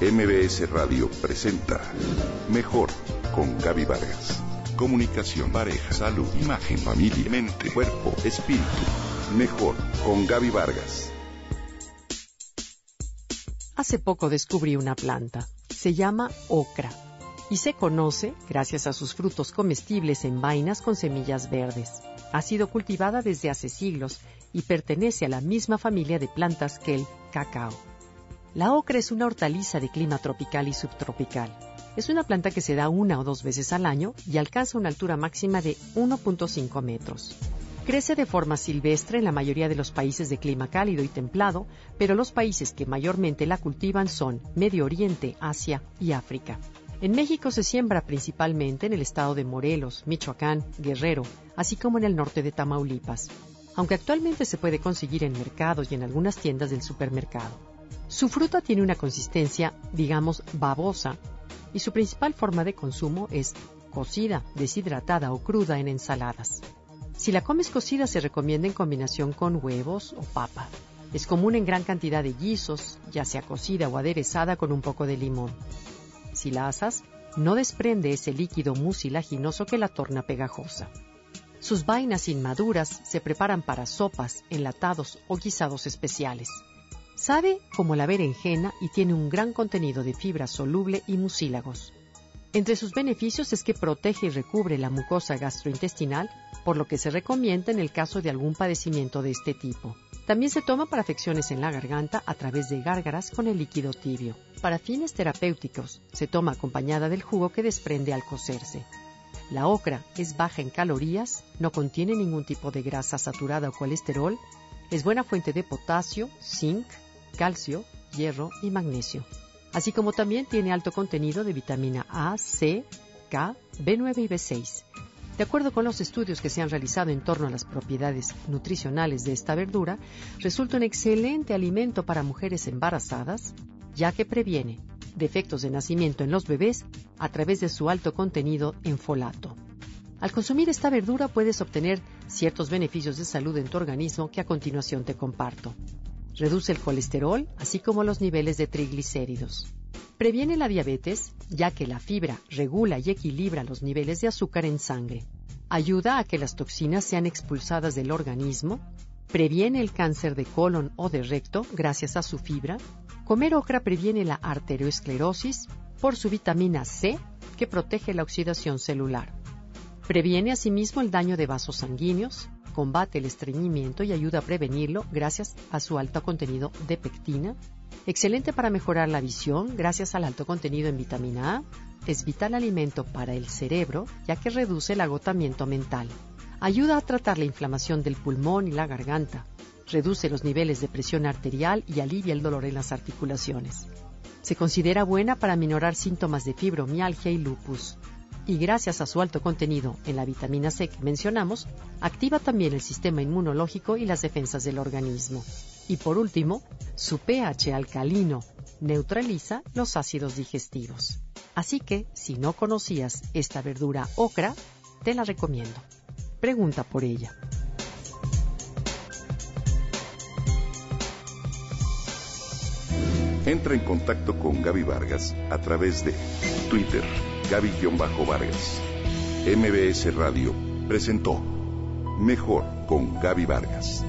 MBS Radio presenta Mejor con Gaby Vargas. Comunicación, pareja, salud, imagen, familia, mente, cuerpo, espíritu. Mejor con Gaby Vargas. Hace poco descubrí una planta. Se llama ocra y se conoce gracias a sus frutos comestibles en vainas con semillas verdes. Ha sido cultivada desde hace siglos y pertenece a la misma familia de plantas que el cacao. La ocra es una hortaliza de clima tropical y subtropical. Es una planta que se da una o dos veces al año y alcanza una altura máxima de 1.5 metros. Crece de forma silvestre en la mayoría de los países de clima cálido y templado, pero los países que mayormente la cultivan son Medio Oriente, Asia y África. En México se siembra principalmente en el estado de Morelos, Michoacán, Guerrero, así como en el norte de Tamaulipas, aunque actualmente se puede conseguir en mercados y en algunas tiendas del supermercado. Su fruta tiene una consistencia, digamos, babosa, y su principal forma de consumo es cocida, deshidratada o cruda en ensaladas. Si la comes cocida se recomienda en combinación con huevos o papa. Es común en gran cantidad de guisos, ya sea cocida o aderezada con un poco de limón. Si la asas, no desprende ese líquido mucilaginoso que la torna pegajosa. Sus vainas inmaduras se preparan para sopas, enlatados o guisados especiales. Sabe como la berenjena y tiene un gran contenido de fibra soluble y mucílagos. Entre sus beneficios es que protege y recubre la mucosa gastrointestinal, por lo que se recomienda en el caso de algún padecimiento de este tipo. También se toma para afecciones en la garganta a través de gárgaras con el líquido tibio. Para fines terapéuticos, se toma acompañada del jugo que desprende al cocerse. La ocra es baja en calorías, no contiene ningún tipo de grasa saturada o colesterol, es buena fuente de potasio, zinc, calcio, hierro y magnesio, así como también tiene alto contenido de vitamina A, C, K, B9 y B6. De acuerdo con los estudios que se han realizado en torno a las propiedades nutricionales de esta verdura, resulta un excelente alimento para mujeres embarazadas, ya que previene defectos de nacimiento en los bebés a través de su alto contenido en folato. Al consumir esta verdura puedes obtener ciertos beneficios de salud en tu organismo que a continuación te comparto. Reduce el colesterol, así como los niveles de triglicéridos. Previene la diabetes, ya que la fibra regula y equilibra los niveles de azúcar en sangre. Ayuda a que las toxinas sean expulsadas del organismo. Previene el cáncer de colon o de recto gracias a su fibra. Comer ocra previene la arteriosclerosis por su vitamina C, que protege la oxidación celular. Previene asimismo el daño de vasos sanguíneos, combate el estreñimiento y ayuda a prevenirlo gracias a su alto contenido de pectina. Excelente para mejorar la visión gracias al alto contenido en vitamina A. Es vital alimento para el cerebro ya que reduce el agotamiento mental. Ayuda a tratar la inflamación del pulmón y la garganta. Reduce los niveles de presión arterial y alivia el dolor en las articulaciones. Se considera buena para minorar síntomas de fibromialgia y lupus y gracias a su alto contenido en la vitamina C que mencionamos, activa también el sistema inmunológico y las defensas del organismo. Y por último, su pH alcalino neutraliza los ácidos digestivos. Así que, si no conocías esta verdura ocra, te la recomiendo. Pregunta por ella. Entra en contacto con Gaby Vargas a través de Twitter Gaby-Vargas. MBS Radio presentó Mejor con Gaby Vargas.